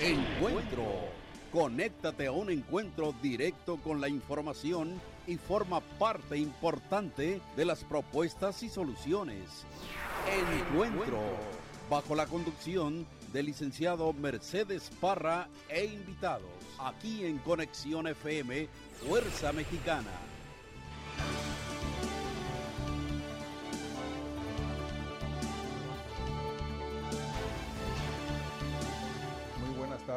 Encuentro. Conéctate a un encuentro directo con la información y forma parte importante de las propuestas y soluciones. Encuentro. Bajo la conducción del licenciado Mercedes Parra e invitados. Aquí en Conexión FM, Fuerza Mexicana.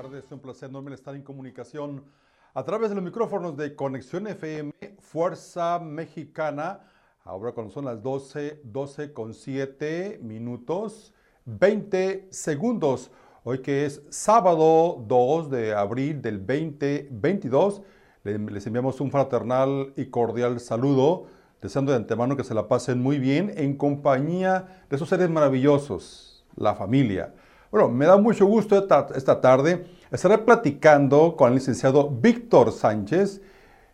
Tardes, es un placer enorme estar en comunicación a través de los micrófonos de Conexión FM, Fuerza Mexicana. Ahora cuando son las 12, 12 con 7 minutos, 20 segundos. Hoy que es sábado 2 de abril del 2022, les enviamos un fraternal y cordial saludo, deseando de antemano que se la pasen muy bien en compañía de esos seres maravillosos, la familia. Bueno, me da mucho gusto esta, esta tarde estar platicando con el licenciado Víctor Sánchez.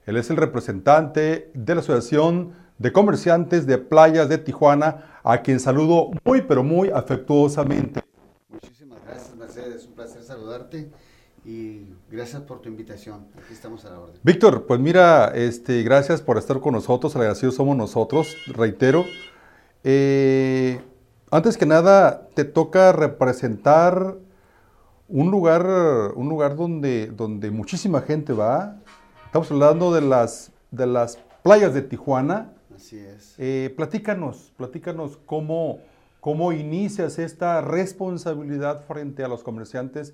Él es el representante de la Asociación de Comerciantes de Playas de Tijuana, a quien saludo muy, pero muy afectuosamente. Muchísimas gracias, Mercedes. Es un placer saludarte y gracias por tu invitación. Aquí estamos a la orden. Víctor, pues mira, este, gracias por estar con nosotros. Agradecidos somos nosotros, reitero. Eh, antes que nada, te toca representar un lugar, un lugar donde, donde muchísima gente va. Estamos hablando de las, de las playas de Tijuana. Así es. Eh, platícanos, platícanos cómo, cómo inicias esta responsabilidad frente a los comerciantes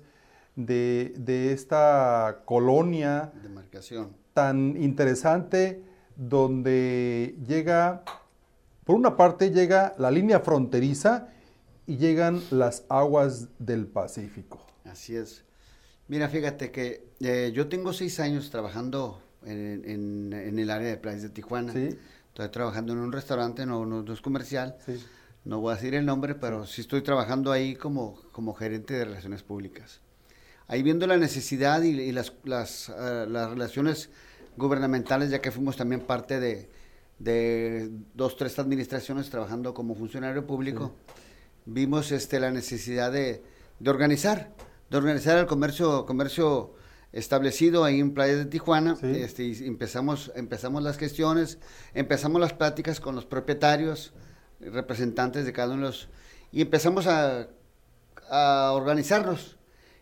de, de esta colonia Demarcación. tan interesante donde llega, por una parte llega la línea fronteriza y llegan las aguas del Pacífico. Así es. Mira, fíjate que eh, yo tengo seis años trabajando en, en- en el área de playas de Tijuana. Sí. Estoy trabajando en un restaurante, no, no, no es comercial. Sí. No voy a decir el nombre, pero sí estoy trabajando ahí como, como gerente de relaciones públicas. Ahí viendo la necesidad y, y las, las, ah, las relaciones gubernamentales, ya que fuimos también parte de, de dos, tres administraciones trabajando como funcionario público, vimos este, la necesidad de, de organizar, de organizar el comercio, comercio establecido ahí en Playa de Tijuana. Sí. Este, y empezamos, empezamos las gestiones, empezamos las pláticas con los propietarios, representantes de cada uno de los... Y empezamos a, a organizarnos.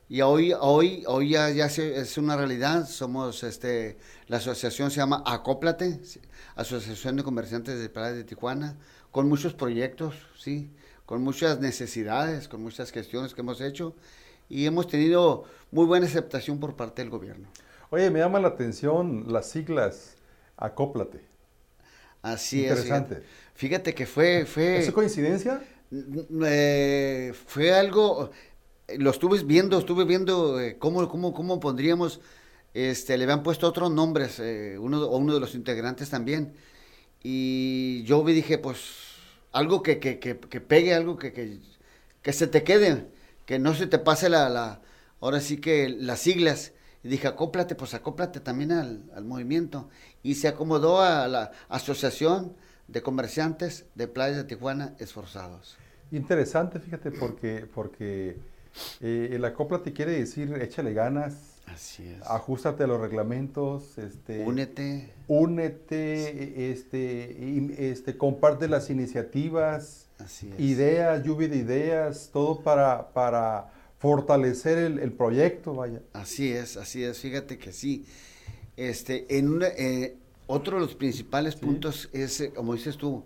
Y hoy, hoy, hoy ya, ya se- es una realidad. Somos, este, la asociación se llama Acóplate, Asociación de Comerciantes de Playa de Tijuana, con muchos proyectos, sí, con muchas necesidades, con muchas gestiones que hemos hecho y hemos tenido muy buena aceptación por parte del gobierno. Oye, me llama la atención las siglas Acóplate. Así Interesante. es. Fíjate, Fíjate que fue, fue, ¿Es coincidencia? eh, fue algo, lo estuve viendo, estuve viendo eh, cómo, cómo, cómo pondríamos, este, le habían puesto otros nombres, eh, uno, o uno de los integrantes también, y yo me dije, pues, algo que, que, que, pegue, algo que, que, que se te quede, que no se te pase la, la ahora sí que las siglas, y dije, acóplate, pues acóplate también al, al movimiento, y se acomodó a la Asociación de Comerciantes de Playas de Tijuana Esforzados. Interesante, fíjate, porque, porque eh, el Acóplate quiere decir échale ganas, Así es. ajustate a los reglamentos, este, Únete. únete, este, este, comparte las iniciativas, Así es. ideas, lluvia de ideas, todo para, para fortalecer el, el proyecto, vaya. Así es, así es. Fíjate que sí. Este, en una, eh, otro de los principales puntos es, eh, como dices tú,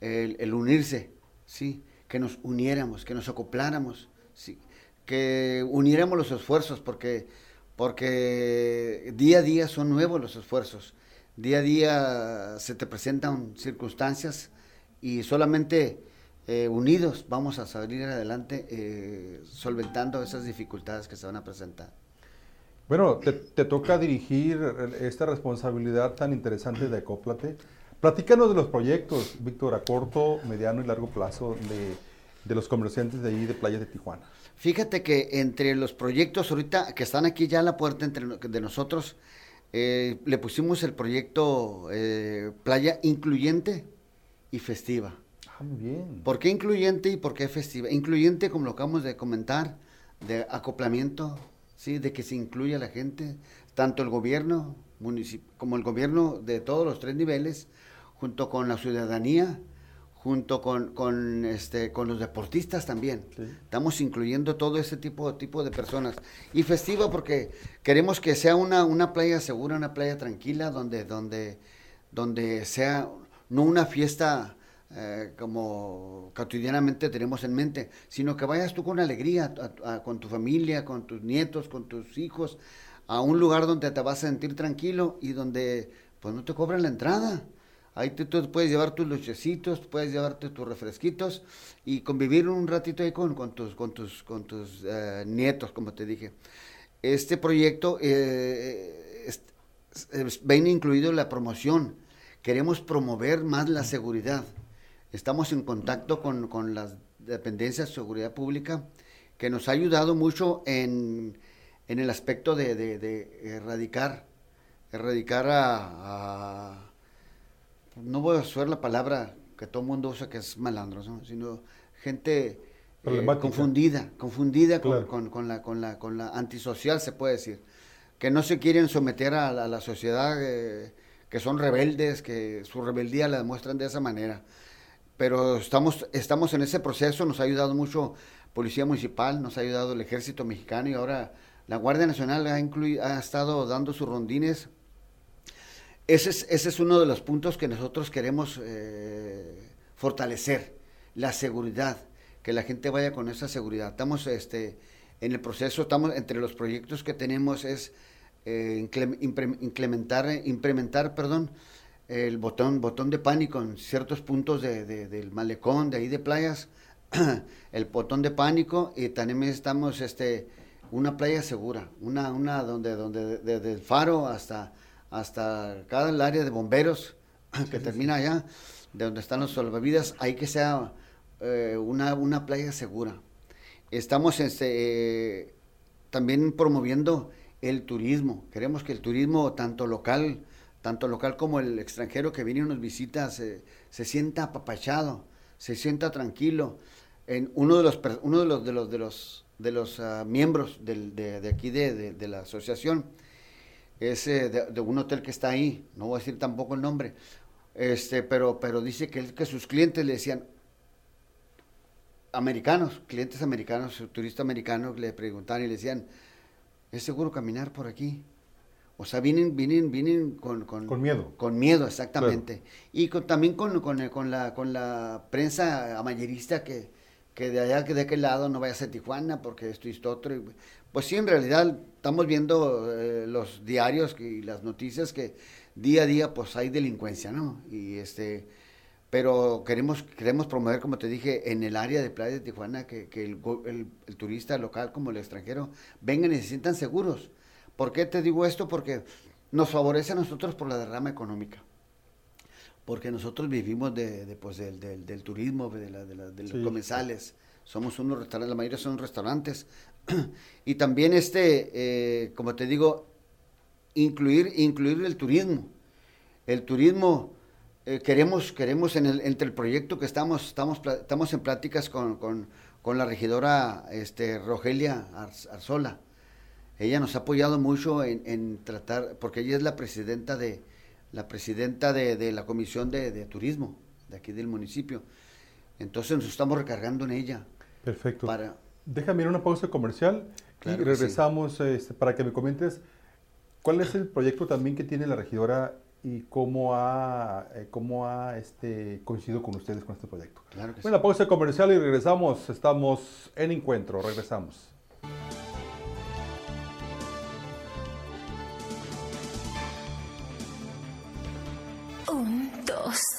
el, el unirse, sí, que nos uniéramos, que nos acopláramos, sí, que uniéramos los esfuerzos, porque, porque día a día son nuevos los esfuerzos, día a día se te presentan circunstancias y solamente eh, unidos vamos a salir adelante eh, solventando esas dificultades que se van a presentar. Bueno, te, toca dirigir esta responsabilidad tan interesante de Acóplate. Platícanos de los proyectos, Víctor, a corto, mediano y largo plazo de, de los comerciantes de ahí de Playa de Tijuana. Fíjate que entre los proyectos ahorita que están aquí ya a la puerta entre de nosotros, eh, le pusimos el proyecto eh, Playa Incluyente y Festiva. Ah, muy bien. ¿Por qué incluyente y por qué festiva? Incluyente, como lo acabamos de comentar, de acoplamiento, ¿sí? de que se incluya la gente, tanto el gobierno como el gobierno de todos los tres niveles, junto con la ciudadanía, junto con, con, este, con los deportistas también. Estamos incluyendo todo ese tipo, tipo de personas. Y festivo porque queremos que sea una, una playa segura, una playa tranquila, donde, donde, donde sea no una fiesta eh, como cotidianamente tenemos en mente, sino que vayas tú con alegría, con tu familia, con tus nietos, con tus hijos, a un lugar donde te vas a sentir tranquilo y donde pues no te cobran la entrada. Ahí tú, puedes llevar tus luchecitos, puedes llevarte tus refresquitos y convivir un ratito ahí con, con tus, con tus, con tus eh, nietos, como te dije. Este proyecto eh, viene incluido la promoción. Queremos promover más la seguridad. Estamos en contacto con, con las dependencias de seguridad pública que nos ha ayudado mucho en, en el aspecto de, de, erradicar, erradicar a no voy a usar la palabra que todo el mundo usa que es malandro, sino gente eh, confundida, confundida con, la, con, la, con la antisocial, se puede decir, que no se quieren someter a, la sociedad, eh, que son rebeldes, que su rebeldía la demuestran de esa manera. Pero estamos, estamos en ese proceso, nos ha ayudado mucho Policía Municipal, nos ha ayudado el Ejército Mexicano y ahora la Guardia Nacional ha, ha estado dando sus rondines ese es, ese es uno de los puntos que nosotros queremos eh, fortalecer, la seguridad, que la gente vaya con esa seguridad. Estamos este, en el proceso, estamos entre los proyectos que tenemos es eh, implementar, perdón, el botón, botón de pánico en ciertos puntos de, del malecón, de ahí de playas, el botón de pánico y también estamos este, una playa segura, una, una donde, donde desde el faro hasta hasta cada el área de bomberos que termina allá, de donde están los salvavidas, hay que sea eh, una, una, playa segura. Estamos este, también promoviendo el turismo. Queremos que el turismo, tanto local, tanto local como el extranjero que viene y nos visita, se, sienta apapachado, se sienta tranquilo. En uno de los, uno de los, de los, de los, de los ah, miembros del, de, de, aquí de, de la asociación, es de, un hotel que está ahí, no voy a decir tampoco el nombre, este, pero, pero dice que, que sus clientes le decían, americanos, clientes americanos, turistas americanos, le preguntaban y le decían, ¿es seguro caminar por aquí? O sea, vienen, vienen, vienen con, con, miedo. Con miedo, exactamente. Y también con, con, la, con la prensa amayerista que, que de allá, que de aquel lado no vaya a ser Tijuana porque esto y esto otro. Pues sí, en realidad estamos viendo eh, los diarios y las noticias que día a día pues hay delincuencia, ¿no? Y este, pero queremos, queremos promover, como te dije, en el área de Playa de Tijuana, que, el, turista local como el extranjero vengan y se sientan seguros. ¿Por qué te digo esto? Porque nos favorece a nosotros por la derrama económica porque nosotros vivimos de, pues, del, del, turismo, de, la, de, los comensales. Somos unos restaurantes, la mayoría son restaurantes. y también, este, eh, como te digo, incluir, incluir el turismo. El turismo, eh, queremos, queremos en el, entre el proyecto que estamos, estamos, estamos en pláticas con, con, con la regidora este, Rogelia Arzola. Ella nos ha apoyado mucho en, en tratar, porque ella es la presidenta de, la presidenta de, la Comisión de, Turismo de aquí del municipio. Entonces nos estamos recargando en ella. Perfecto. Déjame ir a una pausa comercial y regresamos este, para que me comentes cuál es el proyecto también que tiene la regidora y cómo ha, eh, cómo ha este, coincidido con ustedes con este proyecto. Claro que bueno, pausa comercial y regresamos. Estamos en encuentro. Regresamos.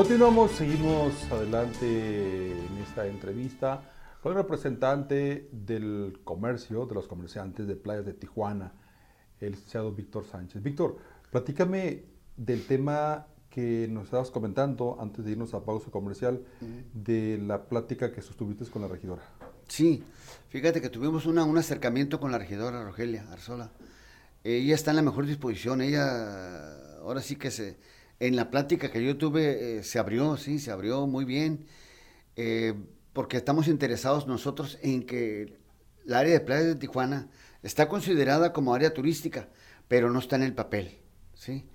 Continuamos, seguimos adelante en esta entrevista con el representante del comercio, de los comerciantes de playas de Tijuana, el licenciado Víctor Sánchez. Víctor, platícame del tema que nos estabas comentando antes de irnos a pausa comercial, de la plática que sostuviste con la regidora. Sí, fíjate que tuvimos una, un acercamiento con la regidora Rogelia Arzola. Ella está en la mejor disposición, ella ahora sí que se, en la plática que yo tuve eh, se abrió, sí, se abrió muy bien, eh, porque estamos interesados nosotros en que el área de playas de Tijuana está considerada como área turística, pero no está en el papel, ¿sí?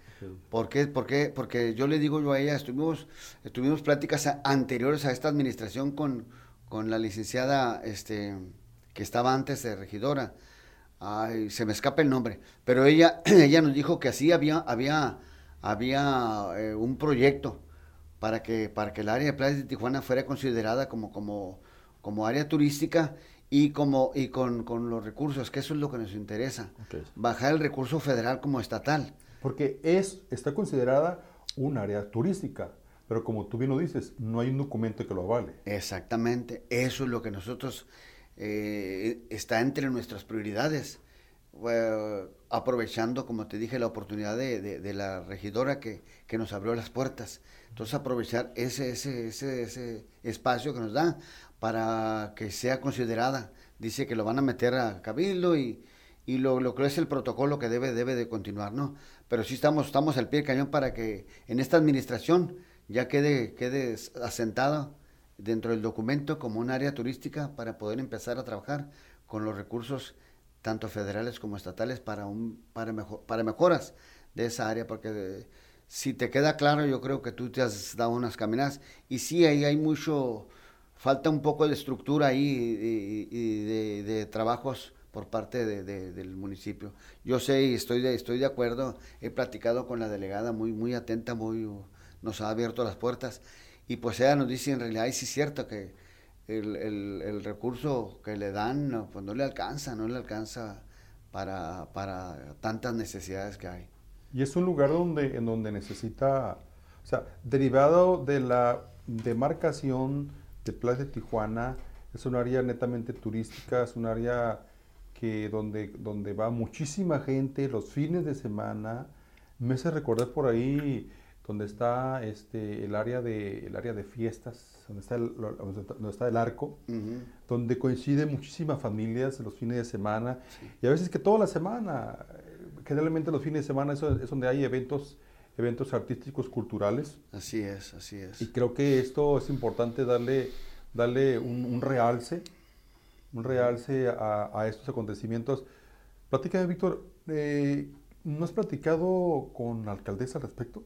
¿Por qué? Porque yo le digo yo a ella, estuvimos, estuvimos pláticas anteriores a esta administración con, con la licenciada este, que estaba antes de regidora. Ay, se me escapa el nombre. Pero ella, ella nos dijo que así había, había, había eh, un proyecto para que, para que el área de playas de Tijuana fuera considerada como, como, como área turística y como y con, con, los recursos, que eso es lo que nos interesa. Bajar el recurso federal como estatal. Porque es, está considerada un área turística, pero como tú bien lo dices, no hay un documento que lo avale. Exactamente, eso es lo que nosotros, eh, está entre nuestras prioridades. Aprovechando, como te dije, la oportunidad de, de, la regidora que, que, nos abrió las puertas. Entonces aprovechar ese, ese, ese, ese espacio que nos da para que sea considerada. Dice que lo van a meter a Cabildo y, y lo, lo que es el protocolo que debe, debe de continuar, ¿no? Pero sí estamos, estamos al pie del cañón para que en esta administración ya quede, quede asentada dentro del documento como un área turística para poder empezar a trabajar con los recursos tanto federales como estatales para para mejor, para mejoras de esa área porque si te queda claro yo creo que tú te has dado unas caminadas. Y sí ahí hay mucho falta un poco de estructura ahí y, de, trabajos por parte de, del municipio. Yo sé y estoy de, estoy de acuerdo, he platicado con la delegada muy, muy atenta, muy, nos ha abierto las puertas. Y pues ella nos dice en realidad, sí es cierto que el, el, recurso que le dan pues no le alcanza, no le alcanza para, para tantas necesidades que hay. Y es un lugar donde, en donde necesita, o sea, derivado de la demarcación de Plaza de Tijuana, es un área netamente turística, es un área que donde, donde va muchísima gente los fines de semana. Me hace recordar por ahí donde está este, el, área de, el área de fiestas, donde está el, donde está el arco, donde coinciden muchísimas familias los fines de semana. Y a veces que toda la semana, generalmente los fines de semana es, es donde hay eventos eventos artísticos culturales. Así es, así es. Y creo que esto es importante darle, darle un, un realce un realce a, estos acontecimientos. Platícame, Víctor, eh, ¿no has platicado con la alcaldesa al respecto?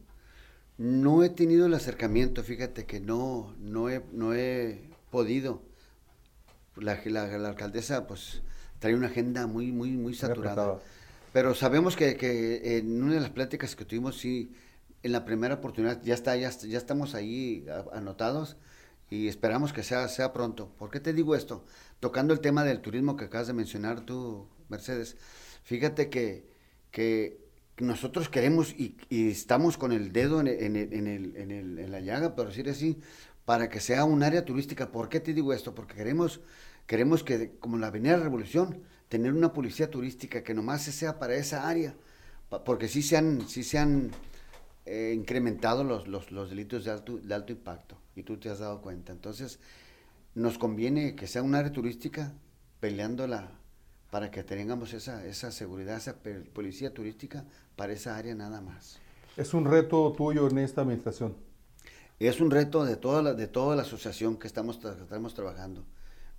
No he tenido el acercamiento, fíjate que no, no, he, no he podido. La, la, alcaldesa pues trae una agenda muy, muy, muy saturada. Pero sabemos que, que, en una de las pláticas que tuvimos, sí, en la primera oportunidad, ya está, ya, ya estamos ahí anotados y esperamos que sea, sea pronto. ¿Por qué te digo esto? Tocando el tema del turismo que acabas de mencionar tú, Mercedes, fíjate que, que nosotros queremos y, estamos con el dedo en, en, en, el, en, la llaga, por decir así, para que sea un área turística. ¿Por qué te digo esto? Porque queremos, queremos que, como la Avenida Revolución, tener una policía turística que nomás sea para esa área, porque sí se han, sí se han eh, incrementado los, los, delitos de alto, de alto impacto y tú te has dado cuenta. Entonces, nos conviene que sea un área turística peleándola para que tengamos esa, esa seguridad, esa policía turística para esa área nada más. ¿Es un reto tuyo en esta administración? Es un reto de toda la, de toda la asociación que estamos, estamos trabajando.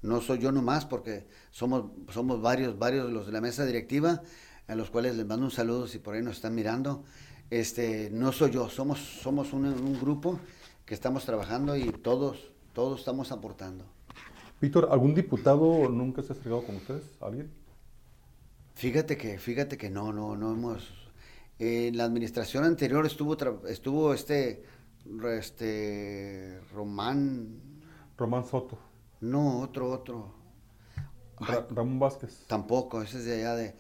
No soy yo nomás porque somos, somos varios, varios los de la mesa directiva, a los cuales les mando un saludo si por ahí nos están mirando. Este, no soy yo, somos, somos un, un grupo que estamos trabajando y todos, todos estamos aportando. Víctor, ¿algún diputado nunca se ha acercado con ustedes? ¿Alguien? Fíjate que, fíjate que no, no, no hemos. En la administración anterior estuvo, estuvo este, este, Román. Román Soto. No, otro, otro. Ramón Vázquez. Tampoco, ese es de allá de,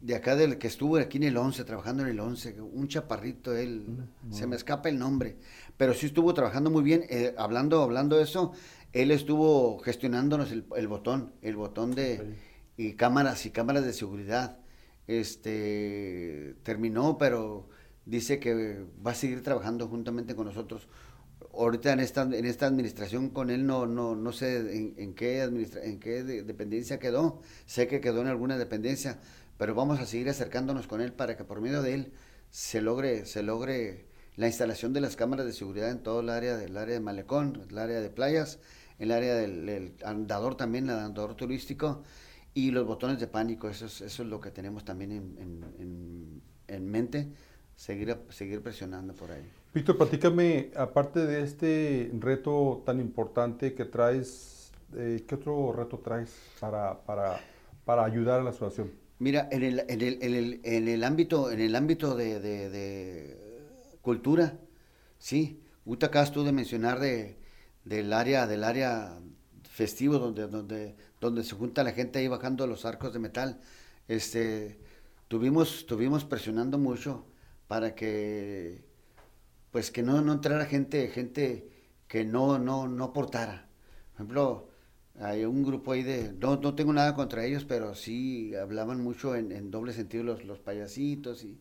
de acá del que estuvo aquí en el 11, trabajando en el 11, un chaparrito, él, se me escapa el nombre, pero sí estuvo trabajando muy bien, eh, hablando, hablando de eso, él estuvo gestionándonos el, el botón, el botón de, y cámaras y cámaras de seguridad, este, terminó, pero dice que va a seguir trabajando juntamente con nosotros. Ahorita en esta, en esta administración con él no, no, no sé en, qué, administra en qué dependencia quedó, sé que quedó en alguna dependencia, pero vamos a seguir acercándonos con él para que por medio de él se logre, se logre la instalación de las cámaras de seguridad en todo el área del área de Malecón, el área de playas, el área del, andador también, el andador turístico y los botones de pánico, eso es, eso es lo que tenemos también en, en, mente, seguir, seguir presionando por ahí. Víctor, platícame, aparte de este reto tan importante que traes, eh, ¿qué otro reto traes para, para, para ayudar a la situación? Mira, en el, en el, en el, en el ámbito, en el ámbito de, de, cultura, sí, ahorita acabas tú de mencionar de, del área, del área festivo donde, donde, donde se junta la gente ahí bajando los arcos de metal. Este, tuvimos, tuvimos presionando mucho para que pues que no, no entrara gente, gente que no, no, no aportara. Por ejemplo, hay un grupo ahí de, no, no tengo nada contra ellos, pero sí hablaban mucho en, doble sentido los, los payasitos y,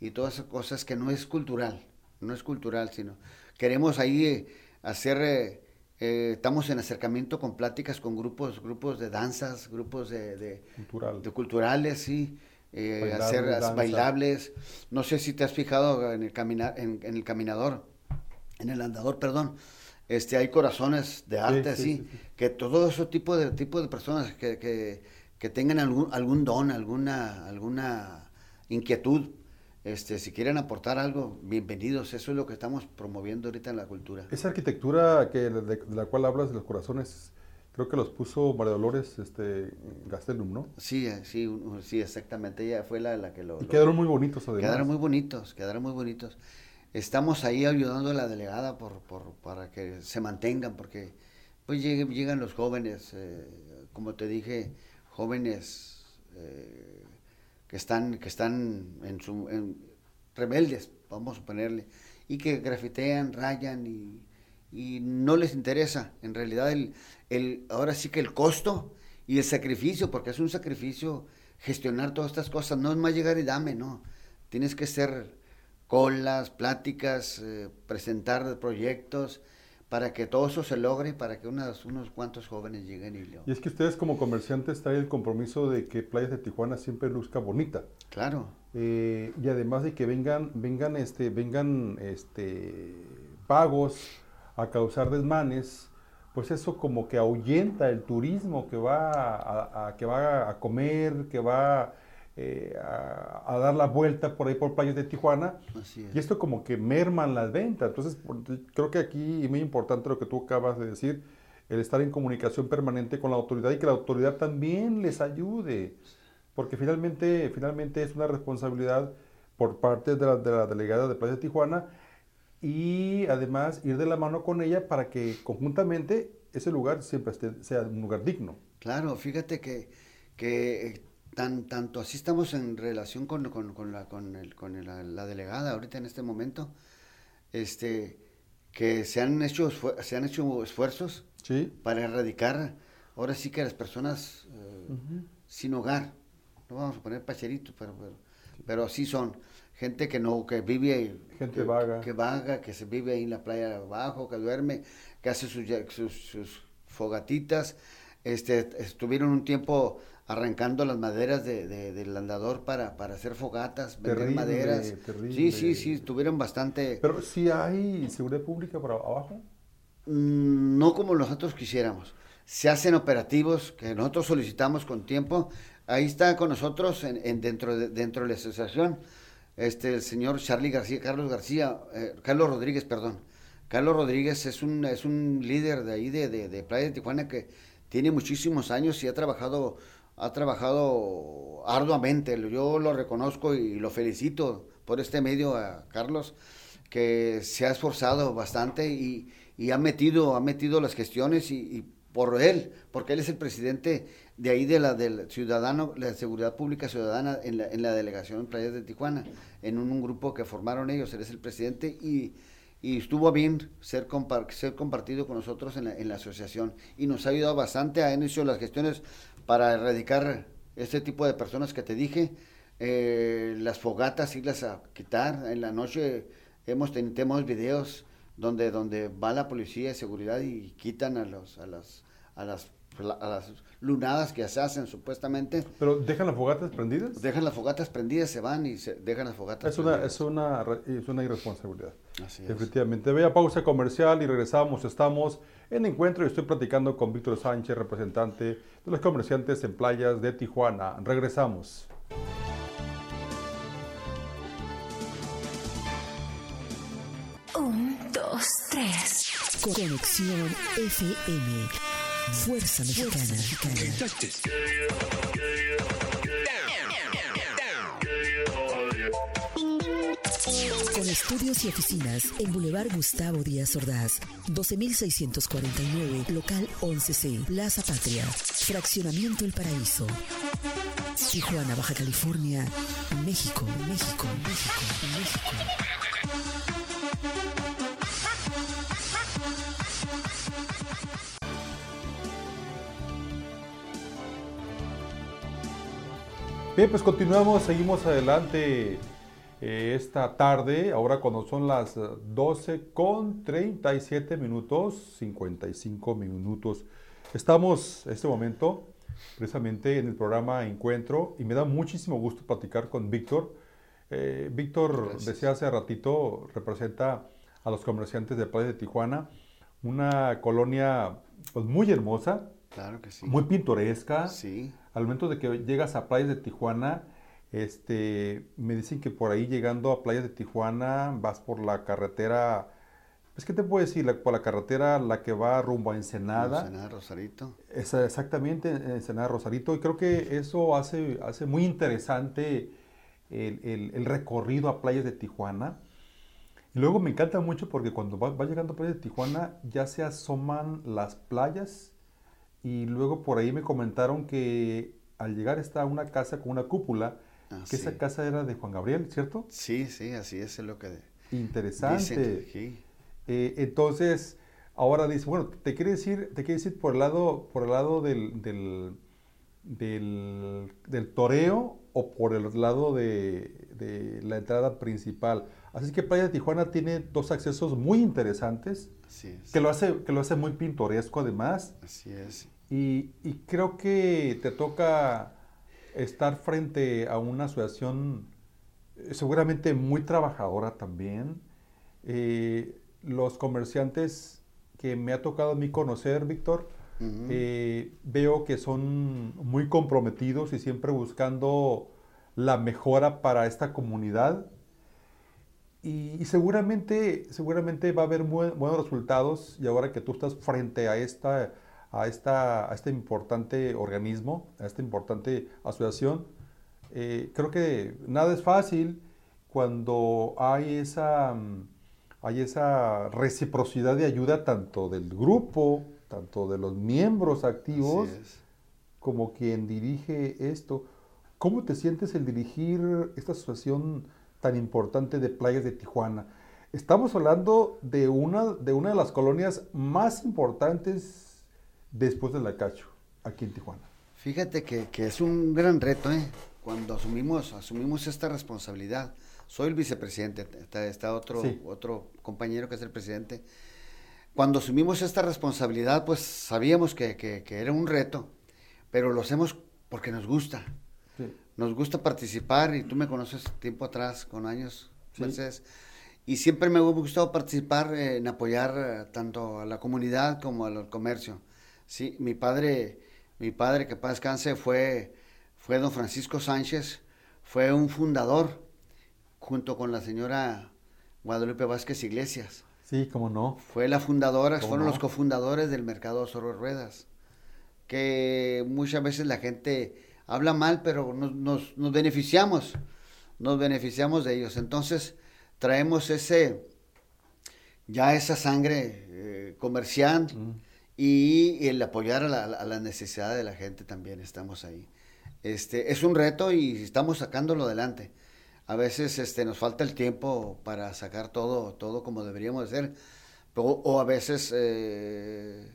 y, todas esas cosas que no es cultural, no es cultural, sino queremos ahí eh, hacer, eh, eh, estamos en acercamiento con pláticas con grupos, grupos de danzas, grupos de, de, culturales, sí. hacer bailables. No sé si te has fijado en el, caminar, en el caminador, en el andador, perdón este, hay corazones de arte así, que todo ese tipo de, tipo de personas que, que, que tengan algún, algún don, alguna, alguna inquietud, este, si quieren aportar algo, bienvenidos. Eso es lo que estamos promoviendo ahorita en la cultura. Esa arquitectura que, de, la cual hablas de los corazones, creo que los puso María Dolores este, Gastelum, ¿no? Sí, eh, sí, sí, exactamente. Ella fue la, la que lo... Y quedaron muy bonitos además. Quedaron muy bonitos, quedaron muy bonitos estamos ahí ayudando a la delegada por, por, para que se mantengan, porque pues llegan, los jóvenes, eh, como te dije, jóvenes eh, que están, que están en su, rebeldes, vamos a ponerle, y que grafitean, rayan y, y no les interesa. En realidad, el, el, ahora sí que el costo y el sacrificio, porque es un sacrificio gestionar todas estas cosas, no es más llegar y dame, no. Tienes que ser colas, pláticas, eh, presentar proyectos, para que todo eso se logre, para que unos, unos cuantos jóvenes lleguen y lo... Y es que ustedes como comerciantes traen el compromiso de que Playas de Tijuana siempre luzca bonita. Claro. Eh, y además de que vengan, vengan, este, vengan, este, pagos a causar desmanes, pues eso como que ahuyenta el turismo que va a, a que va a comer, que va eh, a, dar la vuelta por ahí por playas de Tijuana. Y esto como que merman las ventas. Entonces, creo que aquí es muy importante lo que tú acabas de decir, el estar en comunicación permanente con la autoridad y que la autoridad también les ayude. Porque finalmente, finalmente es una responsabilidad por parte de la, de la delegada de Playa de Tijuana y además ir de la mano con ella para que conjuntamente ese lugar siempre sea un lugar digno. Claro, fíjate que, que tanto así estamos en relación con, la, con, el, con la, delegada ahorita en este momento, este, que se han hecho, se han hecho esfuerzos para erradicar ahora sí que las personas eh, sin hogar, no vamos a poner pacheritos, pero, pero, así son, gente que no, que vive, gente vaga. que vaga, que se vive ahí en la playa abajo, que duerme, que hace sus, sus, sus fogatitas, este, estuvieron un tiempo arrancando las maderas de, del andador para, para hacer fogatas, vender maderas. Sí, sí, sí, tuvieron bastante... Pero si hay seguridad pública por abajo. Mm, no como nosotros quisiéramos. Se hacen operativos que nosotros solicitamos con tiempo. Ahí está con nosotros en, dentro, de, dentro de la asociación este, el señor Charlie García, Carlos García, eh, Carlos Rodríguez, perdón. Carlos Rodríguez es un, es un líder de ahí de, de, de Playa de Tijuana que tiene muchísimos años y ha trabajado ha trabajado arduamente, yo lo reconozco y lo felicito por este medio a Carlos, que se ha esforzado bastante y, ha metido, ha metido las gestiones y, por él, porque él es el presidente de ahí de la del ciudadano, la seguridad pública ciudadana en la, en la delegación en Playas de Tijuana, en un, grupo que formaron ellos, él es el presidente y, y estuvo bien ser, ser compartido con nosotros en la, en la asociación y nos ha ayudado bastante, ha hecho las gestiones para erradicar este tipo de personas que te dije, eh, las fogatas, irlas a quitar, en la noche hemos tenemos videos donde, donde va la policía de seguridad y quitan a los, a las, a las a las lunadas que se hacen supuestamente. ¿Pero dejan las fogatas prendidas? Dejan las fogatas prendidas, se van y se dejan las fogatas es una, Es una, es una irresponsabilidad. Así es. Definitivamente. Pausa comercial y regresamos. Estamos en encuentro y estoy platicando con Víctor Sánchez, representante de los comerciantes en playas de Tijuana. Regresamos. Un, dos, tres. Conexión FM. Fuerza Mexicana. Con estudios y oficinas en Boulevard Gustavo Díaz Ordaz, 12649, local 11C, Plaza Patria, Fraccionamiento El Paraíso. Tijuana, Baja California, México, México, México, México. Bien, pues continuamos, seguimos adelante eh, esta tarde, ahora cuando son las 12 con 37 minutos, 55 minutos. Estamos en este momento precisamente en el programa Encuentro y me da muchísimo gusto platicar con Víctor. Eh, Víctor, decía hace ratito, representa a los comerciantes de Playa de Tijuana, una colonia pues, muy hermosa, claro que sí. muy pintoresca. Sí al momento de que llegas a playas de Tijuana, este, me dicen que por ahí llegando a playas de Tijuana vas por la carretera, es que te puedo decir, por la carretera la que va rumbo a Ensenada. Ensenada Rosarito. exactamente, Ensenada Rosarito. Y creo que eso hace, hace muy interesante el, recorrido a playas de Tijuana. Y luego me encanta mucho porque cuando vas va llegando a playas de Tijuana ya se asoman las playas y luego por ahí me comentaron que al llegar está una casa con una cúpula, ah, que esa casa era de Juan Gabriel, ¿cierto? Sí, sí, así es lo que... Interesante. Eh, entonces, ahora dice, bueno, te quiere decir, te quiere decir por el lado, por el lado del, del, del, toreo o por el lado de, de, la entrada principal. Así que Playa de Tijuana tiene dos accesos muy interesantes. Que lo hace, que lo hace muy pintoresco además. Así es. Y, creo que te toca estar frente a una asociación eh, seguramente muy trabajadora también. Eh, los comerciantes que me ha tocado a mí conocer, Víctor, eh, veo que son muy comprometidos y siempre buscando la mejora para esta comunidad. Y, seguramente, seguramente va a haber buenos resultados y ahora que tú estás frente a esta a, esta, a este importante organismo, a esta importante asociación. Eh, creo que nada es fácil cuando hay esa, mm, hay esa reciprocidad de ayuda tanto del grupo, tanto de los miembros activos, como quien dirige esto. ¿Cómo te sientes el dirigir esta asociación tan importante de playas de Tijuana? Estamos hablando de una, de una de las colonias más importantes después de la Cacho, aquí en Tijuana? Fíjate que, es un gran reto, ¿eh? Cuando asumimos, asumimos esta responsabilidad. Soy el vicepresidente, está, otro, otro compañero que es el presidente. Cuando asumimos esta responsabilidad, pues sabíamos que, era un reto, pero lo hacemos porque nos gusta. Nos gusta participar y tú me conoces tiempo atrás, con años, Mercedes. Y siempre me ha gustado participar en apoyar eh, tanto a la comunidad como al comercio. Sí, mi padre, mi padre que paz descanse fue, fue don Francisco Sánchez, fue un fundador junto con la señora Guadalupe Vázquez Iglesias. Sí, cómo no. Fue la fundadora, fueron los cofundadores del mercado Zorro Ruedas, que muchas veces la gente habla mal, pero nos, beneficiamos, nos beneficiamos de ellos. Entonces traemos ese, ya esa sangre eh, comercial. Mm y el apoyar a la, a la necesidad de la gente también estamos ahí. Este, es un reto y estamos sacándolo adelante. A veces este, nos falta el tiempo para sacar todo, todo como deberíamos hacer, o, o a veces eh,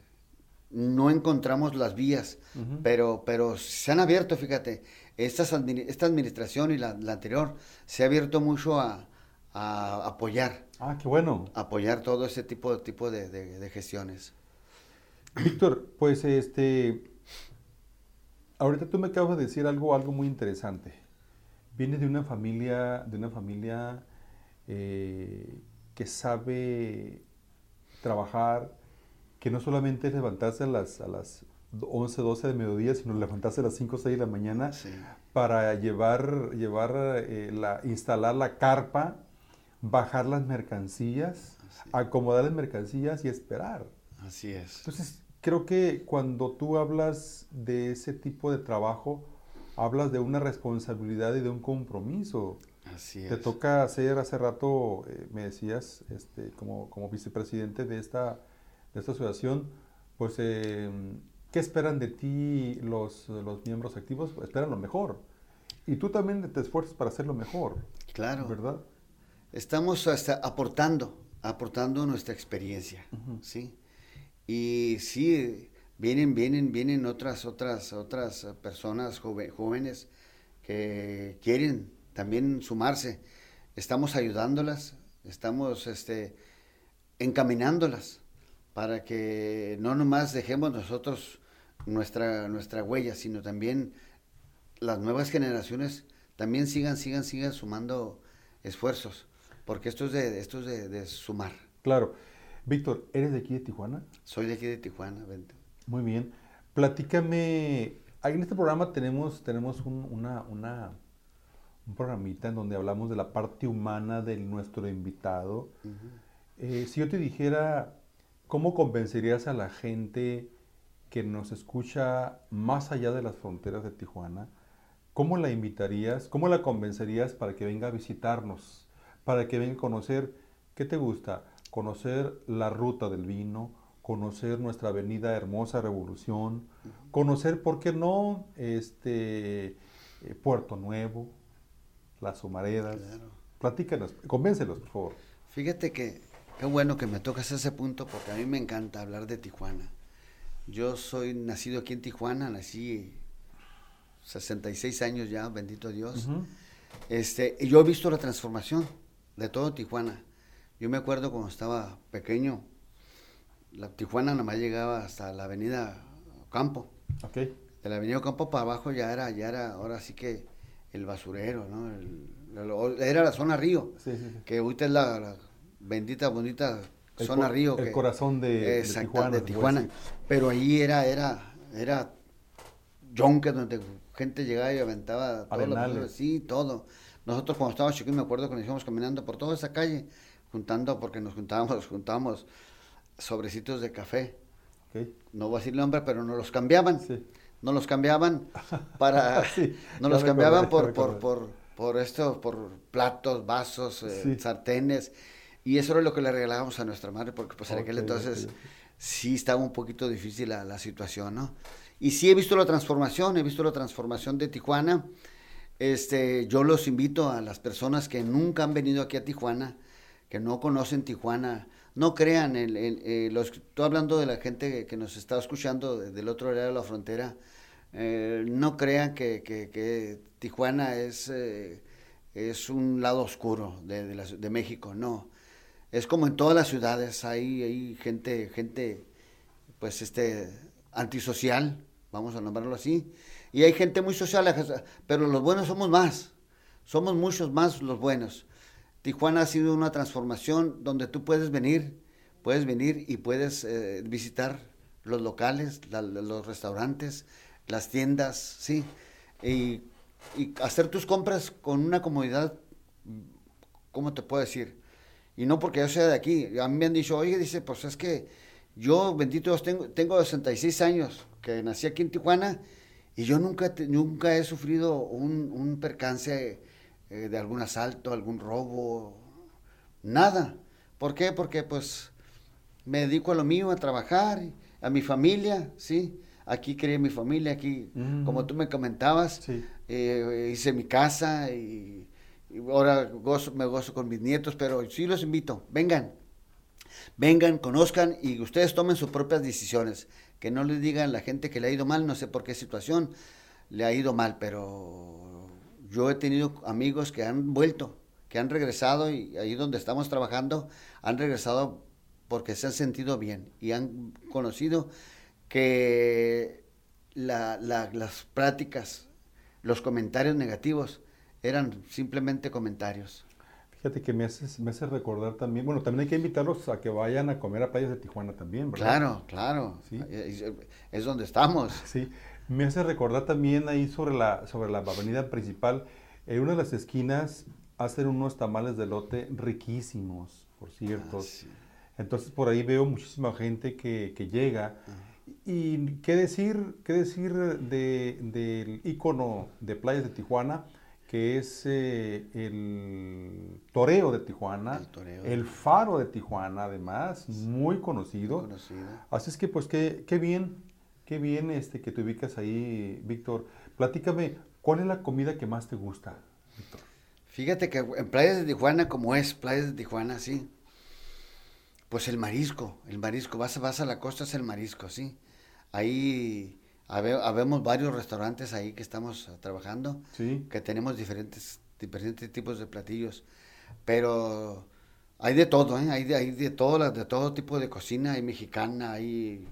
no encontramos las vías, pero, pero se han abierto, fíjate, estas esta administración y la, la anterior se ha abierto mucho a, a apoyar, Ah, qué bueno. apoyar todo ese tipo, tipo de, de- de gestiones. Víctor, pues este, ahorita tú me acabas de decir algo, algo muy interesante. Vienes de una familia, de una familia eh, que sabe trabajar, que no solamente es levantarse a las, a las 11, 12 de mediodía, sino levantarse a las 5, 6 de la mañana Sí. para llevar, llevar eh, la, instalar la carpa, bajar las mercancías, acomodar las mercancías y esperar. Así es. Entonces, creo que cuando tú hablas de ese tipo de trabajo, hablas de una responsabilidad y de un compromiso. Así Te es. toca hacer, hace rato eh, me decías, este, como, como vicepresidente de esta, de esta asociación, pues, eh, ¿qué esperan de ti los, los miembros activos? Esperan lo mejor. Y tú también te esfuerzas para hacer lo mejor, Claro. ¿verdad? Estamos hasta aportando, aportando nuestra experiencia, ¿sí? Y sí, vienen, vienen, vienen otras, otras, otras personas jóvenes que quieren también sumarse. Estamos ayudándolas, estamos, este, encaminándolas para que no nomás dejemos nosotros nuestra, nuestra huella, sino también las nuevas generaciones también sigan, sigan, sigan sumando esfuerzos, porque esto es de, esto es de, de sumar. Claro. Víctor, ¿eres de aquí de Tijuana? Soy de aquí de Tijuana, vente. Muy bien. Platícame. En este programa tenemos, tenemos un, una, una- un programita en donde hablamos de la parte humana de nuestro invitado. Eh, si yo te dijera, ¿cómo convencerías a la gente que nos escucha más allá de las fronteras de Tijuana? ¿Cómo la invitarías? ¿Cómo la convencerías para que venga a visitarnos? Para que venga a conocer, ¿qué te gusta? Conocer la ruta del vino, conocer nuestra avenida Hermosa Revolución, conocer, ¿por qué no? Este, eh, Puerto Nuevo, las Humaredas. Claro. Platícanos, convéncelos, por favor. Fíjate que qué bueno que me tocas ese punto porque a mí me encanta hablar de Tijuana. Yo soy nacido aquí en Tijuana, nací 66 años ya, bendito Dios. Este, y yo he visto la transformación de todo Tijuana. Yo me acuerdo cuando estaba pequeño, la Tijuana nada más llegaba hasta la avenida Campo. Ok. De la avenida Campo para abajo ya era, ya era, ahora sí que el basurero, ¿no? El- el- era la zona Río, Sí, sí, sí. que ahorita es la, la bendita, bonita El zona Río. el que- corazón de- de Exacta, Tijuana, de se puede Tijuana. Pero ahí era, era, era yonque donde gente llegaba y aventaba todo lo sí, todo. Nosotros cuando estábamos chiquitos me acuerdo que nos íbamos caminando por toda esa calle, juntando, porque nos juntábamos, juntábamos sobrecitos de café. Ok. No voy a decir el nombre, pero nos los cambiaban. Sí. Nos los cambiaban para, Sí, nos ya los cambiaban por, por, por, por esto, por platos, vasos, eh, Sí. sartenes. Y eso era lo que le regalábamos a nuestra madre, porque pues en aquel entonces sí estaba un poquito difícil la, la situación, ¿no? Y sí he visto la transformación, he visto la transformación de Tijuana. Este, yo los invito a las personas que nunca han venido aquí a Tijuana, que no conocen Tijuana, no crean, en, en- eh, los, estoy hablando de la gente que, nos está escuchando de- del otro lado de la frontera, eh, no crean que, que- Tijuana es, eh, es un lado oscuro de, la de México, no. Es como en todas las ciudades, hay, hay gente, gente, pues este, antisocial, vamos a nombrarlo así, y hay gente muy social, pero los buenos somos más, somos muchos más los buenos. Tijuana ha sido una transformación donde tú puedes venir, puedes venir y puedes eh, visitar los locales, los restaurantes, las tiendas, sí, y, hacer tus compras con una comodidad, ¿cómo te puedo decir? Y no porque yo sea de aquí. A mí me han dicho, oye, dice, pues es que yo, bendito Dios, tengo, tengo 66 años, que nací aquí en Tijuana, y yo nunca, nunca he sufrido un percance eh, de algún asalto, algún robo, nada. ¿Por qué? Porque pues me dedico a lo mío, a trabajar, a mi familia, sí. Aquí creé mi familia, aquí, Mm. como tú me comentabas, Sí. eh, hice mi casa y, y ahora gozo, me gozo con mis nietos, pero sí los invito, vengan, vengan, conozcan y ustedes tomen sus propias decisiones. Que no les digan a la gente que le ha ido mal, no sé por qué situación le ha ido mal, pero yo he tenido amigos que han vuelto, que han regresado y ahí donde estamos trabajando, han regresado porque se han sentido bien y han conocido que la- la- las prácticas, los comentarios negativos eran simplemente comentarios. Fíjate que me hace, me hace recordar también, bueno, también hay que invitarlos a que vayan a comer a playas de Tijuana también, ¿verdad? Claro, claro. Sí. Es, es donde estamos. Sí, me hace recordar también ahí sobre la, sobre la avenida principal, en una de las esquinas hacen unos tamales de lote riquísimos, por cierto. Ah, sí. Entonces por ahí veo muchísima gente que, que llega. Y qué decir, qué decir de- del ícono de playas de Tijuana, que es eh, el toreo de Tijuana, El toreo. el faro de Tijuana, además, muy conocido. Conocida. Así es que pues qué, qué bien, qué bien este que te ubicas ahí, Víctor. Platícame, ¿cuál es la comida que más te gusta, Víctor? Fíjate que en playas de Tijuana, como es, playas de Tijuana, sí. Pues el marisco, el marisco, vas, a- vas a la costa, es el marisco, sí. Ahí habe- habemos varios restaurantes ahí que estamos ah, trabajando, Sí. que tenemos diferentes, diferentes tipos de platillos, pero hay de todo, ¿eh? Hay de, hay de todo, de todo tipo de cocina, hay mexicana, hay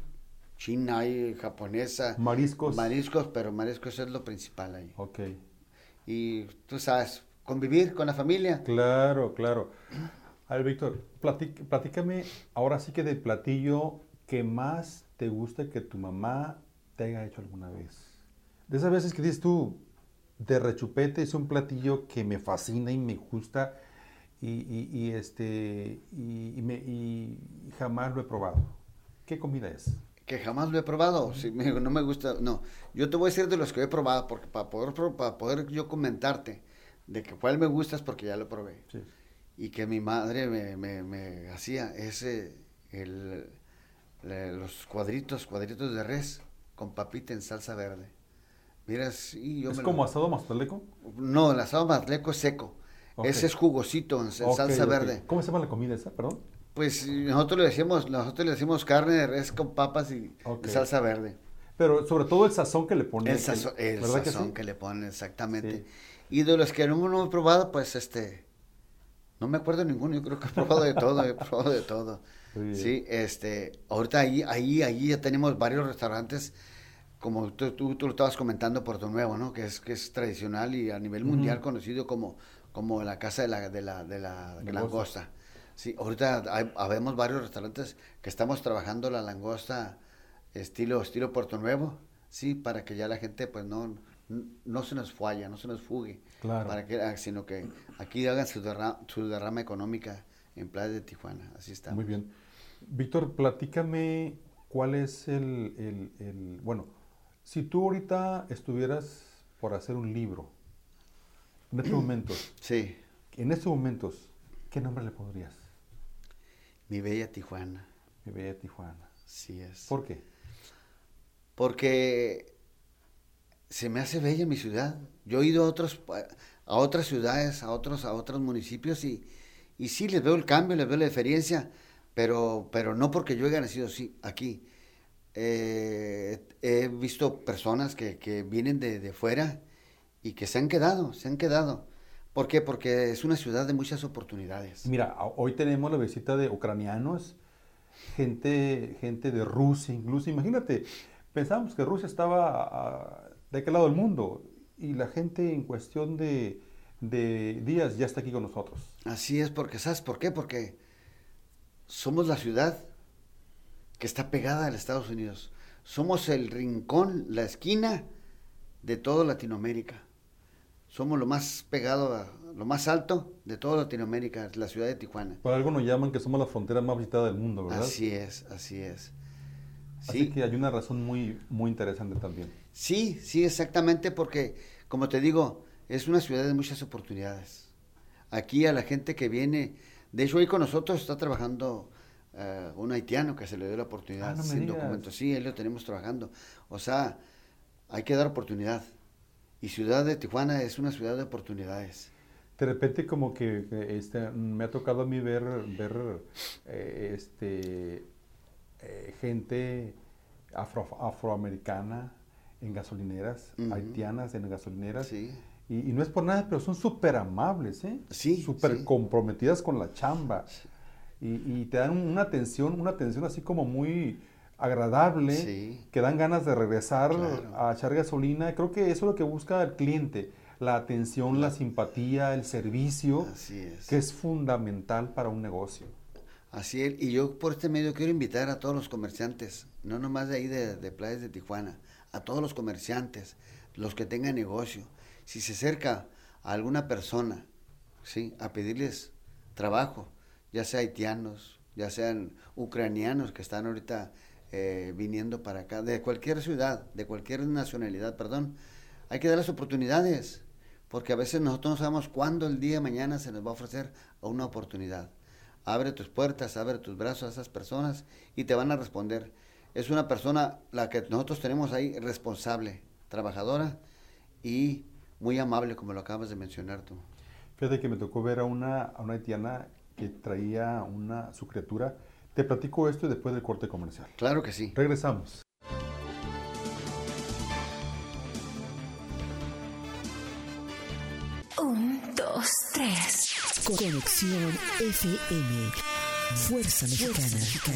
china, hay japonesa. Mariscos. Mariscos, pero mariscos es lo principal ahí. Ok. Y tú sabes, convivir con la familia. Claro, claro. A ver, Víctor, platícame ahora sí que del platillo que más te gusta que tu mamá te haya hecho alguna vez. De esas veces que dices tú, de rechupete es un platillo que me fascina y me gusta y, y- y, este, y me- y jamás lo he probado. ¿Qué comida es? Que jamás lo he probado, si me digo, no me gusta, no. Yo te voy a decir de los que he probado, porque para poder, para poder yo comentarte de que cuál me gusta es porque ya lo probé. Sí. Y que mi madre me, me- me hacía ese, el, le- los cuadritos, cuadritos de res con papita en salsa verde. Mira, sí, yo ¿Es me como lo- asado mazaleco? No, el asado mazleco es seco. Ese es jugosito en, salsa verde. ¿Cómo se llama la comida esa, perdón? Pues nosotros le decimos, nosotros le decimos carne de res con papas y salsa verde. Pero sobre todo el sazón que le pone. El, que- sazo- el ¿verdad que sazón sí? que, le ponen, exactamente. Sí. Y de los que no, no he probado, pues este, no me acuerdo ninguno, yo creo que he probado de todo, he probado de todo. Sí, este, ahorita ahí, ahí, ahí ya tenemos varios restaurantes, como tú, tú, tú lo estabas comentando, Puerto Nuevo, ¿no? Que es, que es tradicional y a nivel mundial conocido como, como la casa de la, de la, de la Langosta. langosta. Sí, ahorita hay, habemos varios restaurantes que estamos trabajando la langosta estilo, estilo Puerto Nuevo, sí, para que ya la gente pues no, no se nos falla, no se nos fugue, Claro. para que, ah, sino que aquí hagan su, derra- su derrama económica en Playa de Tijuana, así está. Muy bien. Víctor, platícame cuál es el, el- el- Bueno, si tú ahorita estuvieras por hacer un libro, en estos momentos, Sí, en estos momentos, ¿qué nombre le pondrías? Mi bella Tijuana, Mi bella Tijuana. sí es. ¿Por qué? Porque se me hace bella mi ciudad. Yo he ido a otros a otras ciudades, a otros a otros municipios y, y sí les veo el cambio, les veo la diferencia, pero pero no porque yo haya nacido sí, aquí. Eh, he visto personas que, que vienen de, de fuera y que se han quedado, se han quedado. ¿Por qué? Porque es una ciudad de muchas oportunidades. Mira, a- hoy tenemos la visita de ucranianos, gente, gente de Rusia incluso. Imagínate, pensábamos que Rusia estaba de aquel lado del mundo y la gente en cuestión de, de días ya está aquí con nosotros. Así es, porque ¿sabes por qué? Porque somos la ciudad que está pegada al Estados Unidos. Somos el rincón, la esquina de toda Latinoamérica. Somos lo más pegado, a, lo más alto de toda Latinoamérica, la ciudad de Tijuana. Por algo nos llaman que somos la frontera más visitada del mundo, ¿verdad? Así es, así es. Así Sí, que hay una razón muy, muy interesante también. sí, sí, exactamente, porque como te digo, es una ciudad de muchas oportunidades. Aquí a la gente que viene, de hecho hoy con nosotros está trabajando eh, un haitiano que se le dio la oportunidad Ah, no sin digas. documentos. Sí, él lo tenemos trabajando. O sea, hay que dar oportunidad. Y Ciudad de Tijuana es una ciudad de oportunidades. De repente como que eh, este, me ha tocado a mí ver, ver eh, este, eh, gente afro, afroamericana en gasolineras, haitianas en gasolineras. Sí. Y, y no es por nada, pero son súper amables, ¿eh? Sí, Súper sí. comprometidas con la chamba. Y, y te dan una atención, una atención así como muy agradable, Sí. que dan ganas de regresar Claro. a echar gasolina. Creo que eso es lo que busca el cliente, la atención, la simpatía, el servicio, Así es. que es fundamental para un negocio. Así es. Y yo por este medio quiero invitar a todos los comerciantes, no nomás de ahí de, de playas de Tijuana, a todos los comerciantes, los que tengan negocio. Si se acerca a alguna persona, ¿sí? A pedirles trabajo, ya sea haitianos, ya sean ucranianos que están ahorita eh, viniendo para acá, de cualquier ciudad, de cualquier nacionalidad, perdón, hay que darles oportunidades, porque a veces nosotros no sabemos cuándo el día de mañana se nos va a ofrecer una oportunidad. Abre tus puertas, abre tus brazos a esas personas y te van a responder. Es una persona, la que nosotros tenemos ahí, responsable, trabajadora y muy amable, como lo acabas de mencionar tú. Fíjate que me tocó ver a una, a una haitiana que traía una, su criatura. Te platico esto y después del corte comercial. Claro que sí. Regresamos. Un, dos, tres. Conexión FM. Fuerza Mexicana. Con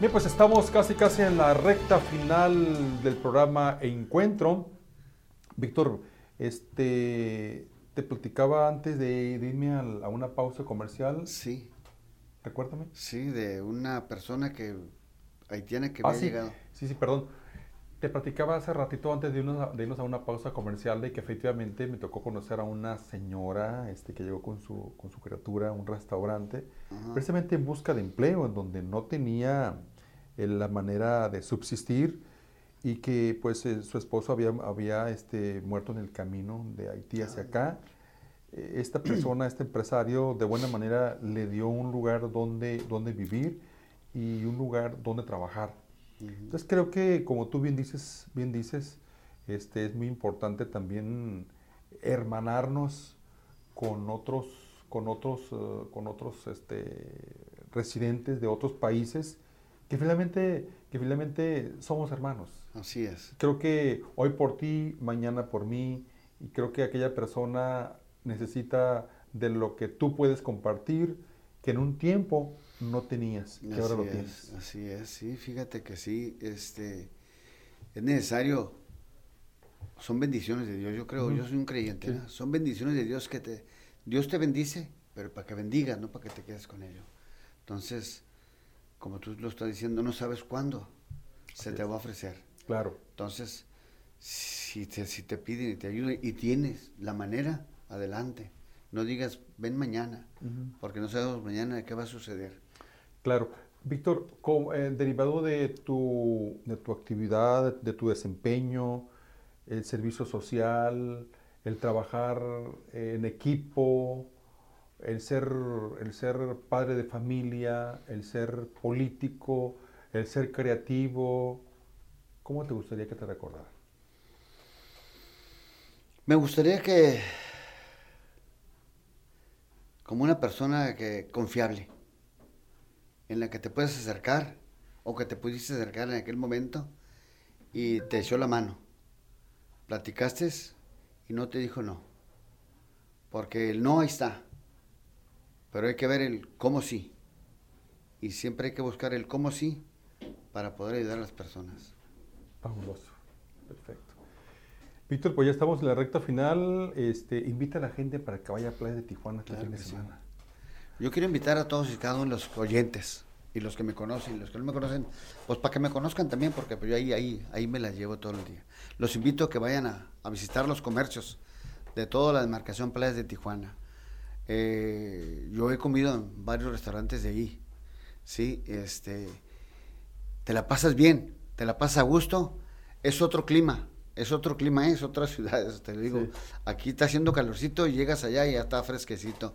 Bien, pues estamos casi casi en la recta final del programa Encuentro. Víctor, este, te platicaba antes de, de irme a, una pausa comercial. Sí, Recuérdame. sí, de una persona que haitiana que Ah, había sí, llegado. sí, sí, perdón. Te platicaba hace ratito antes de irnos, a, de irnos a una pausa comercial de que efectivamente me tocó conocer a una señora este, que llegó con su, con su criatura a un restaurante, Ajá. precisamente en busca de empleo, en donde no tenía la manera de subsistir y que pues eh, su esposo había, había este, muerto en el camino de Haití hacia acá. Eh, Esta persona, este empresario, de buena manera le dio un lugar donde, donde vivir y un lugar donde trabajar. Entonces creo que, como tú bien dices, bien dices, este, es muy importante también hermanarnos con otros, con otros, eh, con otros este, residentes de otros países que finalmente, que finalmente somos hermanos. Así es. Creo que hoy por ti, mañana por mí, y creo que aquella persona necesita de lo que tú puedes compartir, que en un tiempo no tenías, que ahora lo Así tienes. es, así es, sí, fíjate que sí, este, es necesario, son bendiciones de Dios, yo creo, yo soy un creyente, Sí. ¿no? son bendiciones de Dios que te, Dios te bendice, pero para que bendigas, no para que te quedes con ello. Entonces, como tú lo estás diciendo, no sabes cuándo se te va a ofrecer. Claro. Entonces, si te, si te piden y te ayudan y tienes la manera, adelante. No digas, ven mañana, porque no sabemos mañana qué va a suceder. Claro. Víctor, eh, derivado de tu, de tu actividad, de tu desempeño, el servicio social, el trabajar eh, en equipo, el ser, el ser padre de familia, el ser político, el ser creativo, ¿cómo te gustaría que te recordara? Me gustaría que, como una persona que confiable, en la que te puedes acercar o que te pudiste acercar en aquel momento y te echó la mano. Platicaste y no te dijo no. Porque el no ahí está. Pero hay que ver el cómo sí. Y siempre hay que buscar el cómo sí para poder ayudar a las personas. Fabuloso. Perfecto. Víctor, pues ya estamos en la recta final. Este, invita a la gente para que vaya a Playa de Tijuana este Claro sí. semana. Yo quiero invitar a todos y cada uno de los oyentes y los que me conocen y los que no me conocen, pues para que me conozcan también, porque pues, yo ahí, ahí, ahí me las llevo todo el día. Los invito a que vayan a, a visitar los comercios de toda la demarcación Playas de Tijuana. Eh, yo he comido en varios restaurantes de ahí, ¿sí? Este, te la pasas bien, te la pasas a gusto, es otro clima, es otro clima, es otra ciudad, te digo. Sí. Aquí está haciendo calorcito y llegas allá y ya está fresquecito.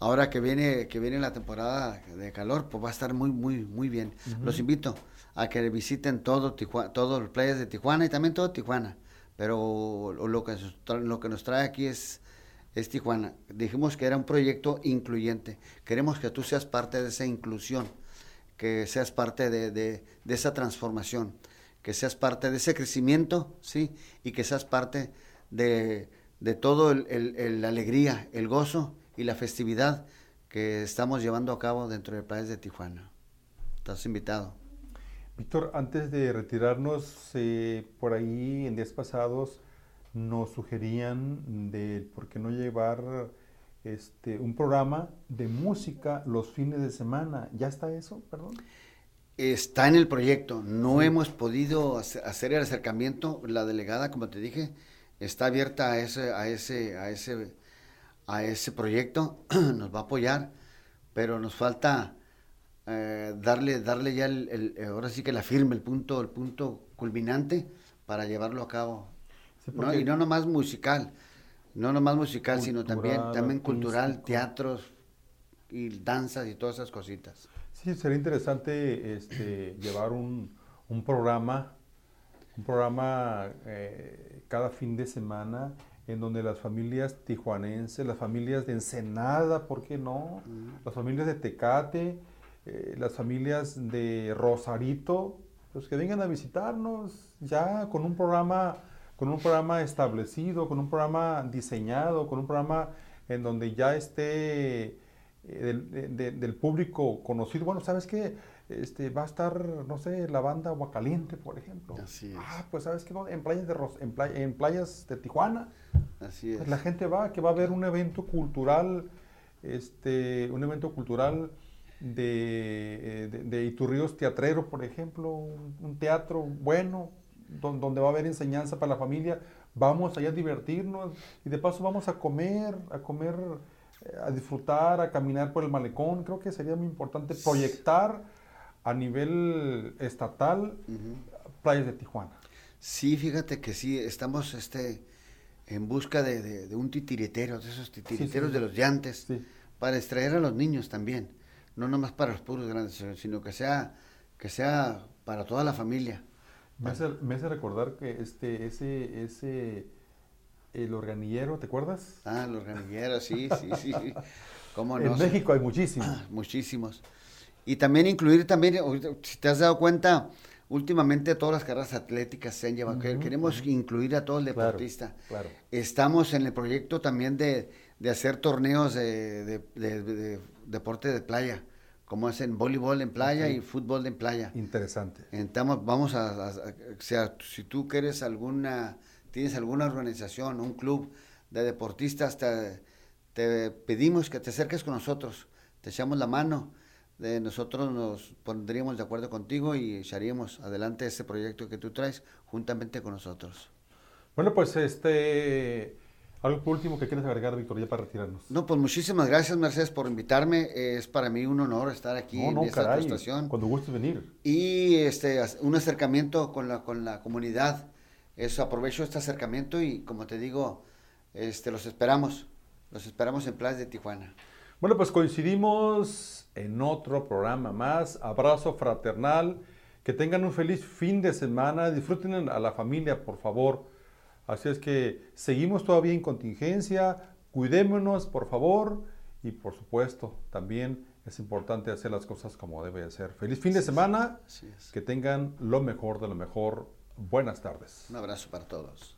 Ahora que viene, que viene la temporada de calor, pues va a estar muy, muy, muy bien. Los invito a que visiten todo Tijuana, todas las playas de Tijuana y también todo Tijuana. Pero lo, lo que, lo que nos trae aquí es, es Tijuana. Dijimos que era un proyecto incluyente. Queremos que tú seas parte de esa inclusión, que seas parte de, de- esa transformación, que seas parte de ese crecimiento, ¿sí? Y que seas parte de, de todo el, el- el- la alegría, el gozo y la festividad que estamos llevando a cabo dentro de Playas de Tijuana. Estás invitado. Víctor, antes de retirarnos, eh, por ahí en días pasados nos sugerían de por qué no llevar este, un programa de música los fines de semana. ¿Ya está eso? Perdón. Está en el proyecto. No hemos podido hace- hacer el acercamiento. La delegada, como te dije, está abierta a ese, a ese, a ese, a ese proyecto. Nos va a apoyar, pero nos falta eh, darle, darle ya el, el- ahora sí que la firme, el punto, el punto culminante para llevarlo a cabo. Sí, No, y no nomás musical, no nomás musical, sino también, también cultural, teatros y danzas y todas esas cositas. Sí, sería interesante este, llevar un, un programa, un programa eh, cada fin de semana en donde las familias tijuanenses, las familias de Ensenada, ¿por qué no? Las familias de Tecate, eh, las familias de Rosarito, pues que vengan a visitarnos ya con un programa, con un programa establecido, con un programa diseñado, con un programa en donde ya esté eh, del, de- de- del público conocido. Bueno, ¿sabes qué? Este, va a estar, no sé, la banda Aguacaliente, por ejemplo. Así es. Ah, pues ¿sabes qué? En playas de, Ros- en, play- en playas de Tijuana. Así es. Pues la gente va, que va a haber un evento cultural, este, un evento cultural de, eh, de, de Iturríos Teatrero, por ejemplo, un, un teatro bueno, donde va a haber enseñanza para la familia. Vamos allá a divertirnos y de paso vamos a comer, a comer, eh, a disfrutar, a caminar por el malecón. Creo que sería muy importante proyectar a nivel estatal playas de Tijuana. Sí, fíjate que sí, estamos este, en busca de, de- de un titiritero, de esos titiriteros sí. de los llantes, Sí. para extraer a los niños también, no nomás para los puros grandes, sino que sea, que sea para toda la familia. Me hace, me hace recordar que este, ese, ese, el organillero, ¿te acuerdas? Ah, los gamilleros, sí, sí, sí. ¿Cómo no? en México hay muchísimos. Muchísimos. Y también incluir también, si te has dado cuenta, últimamente todas las carreras atléticas se han llevado. que- Queremos incluir a todo el deportista. claro. Estamos en el proyecto también de, de hacer torneos de, de- de- de deporte de playa, como es en voleibol en playa y fútbol en playa. Interesante. Estamos, vamos a, a- a- o sea, si tú quieres alguna, tienes alguna organización, un club de deportistas, te, te pedimos que te acerques con nosotros, te echamos la mano, de nosotros nos pondríamos de acuerdo contigo y echaríamos adelante ese proyecto que tú traes juntamente con nosotros. Bueno, pues este, algo por último que quieres agregar, Víctor, ya para retirarnos. No, pues muchísimas gracias Mercedes por invitarme, es para mí un honor estar aquí no, en no, esta caray, tu estación. cuando gustes venir. y este un acercamiento con la con la comunidad eso aprovecho este acercamiento y como te digo este los esperamos los esperamos en Playas de Tijuana Bueno, pues coincidimos en otro programa más. Abrazo fraternal. Que tengan un feliz fin de semana. Disfruten a la familia, por favor. Así es que seguimos todavía en contingencia. Cuidémonos, por favor. Y por supuesto, también es importante hacer las cosas como debe de ser. Feliz fin de semana. Que tengan lo mejor de lo mejor. Buenas tardes. un abrazo para todos